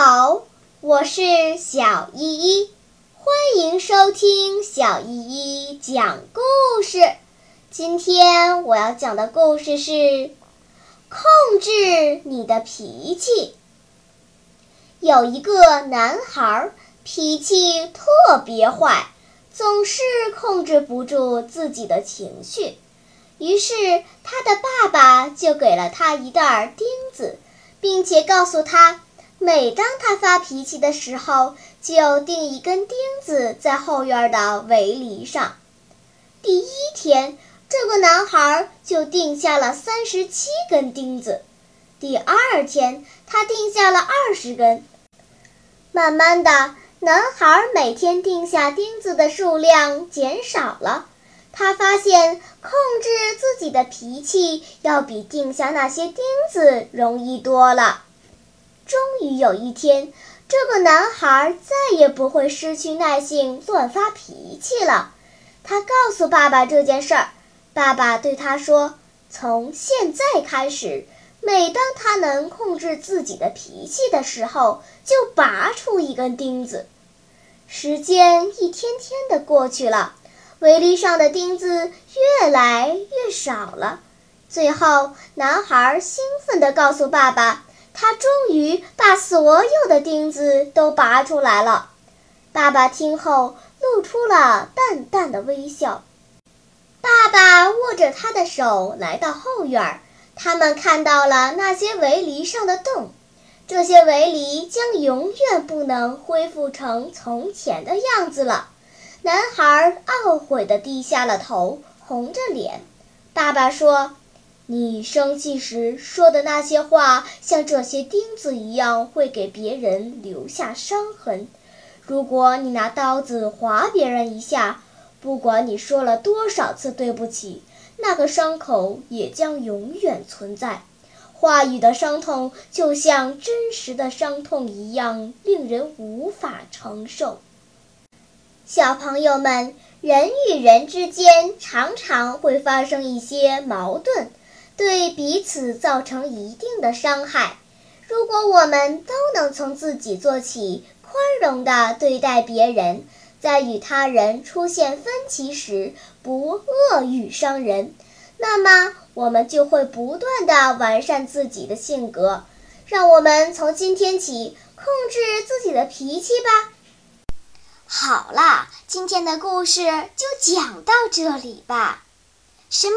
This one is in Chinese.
好我是小依依，欢迎收听小依依讲故事。今天我要讲的故事是控制你的脾气。有一个男孩，脾气特别坏，总是控制不住自己的情绪。于是，他的爸爸就给了他一袋钉子，并且告诉他。每当他发脾气的时候，就钉一根钉子在后院的围篱上。第一天，这个男孩就钉下了三十七根钉子。第二天，他钉下了二十根。慢慢的，男孩每天钉下钉子的数量减少了。他发现控制自己的脾气要比钉下那些钉子容易多了。终于有一天，这个男孩再也不会失去耐性乱发脾气了。他告诉爸爸这件事儿，爸爸对他说：“从现在开始，每当他能控制自己的脾气的时候，就拔出一根钉子。”时间一天天的过去了，围篱上的钉子越来越少了。最后，男孩兴奋地告诉爸爸。他终于把所有的钉子都拔出来了。爸爸听后露出了淡淡的微笑。爸爸握着他的手来到后院，他们看到了那些围篱上的洞。这些围篱将永远不能恢复成从前的样子了。男孩懊悔地低下了头，红着脸。爸爸说。你生气时说的那些话，像这些钉子一样，会给别人留下伤痕。如果你拿刀子划别人一下，不管你说了多少次对不起，那个伤口也将永远存在。话语的伤痛就像真实的伤痛一样，令人无法承受。小朋友们，人与人之间常常会发生一些矛盾。对彼此造成一定的伤害。如果我们都能从自己做起，宽容地对待别人，在与他人出现分歧时不恶语伤人，那么我们就会不断地完善自己的性格。让我们从今天起控制自己的脾气吧。好啦，今天的故事就讲到这里吧。什么？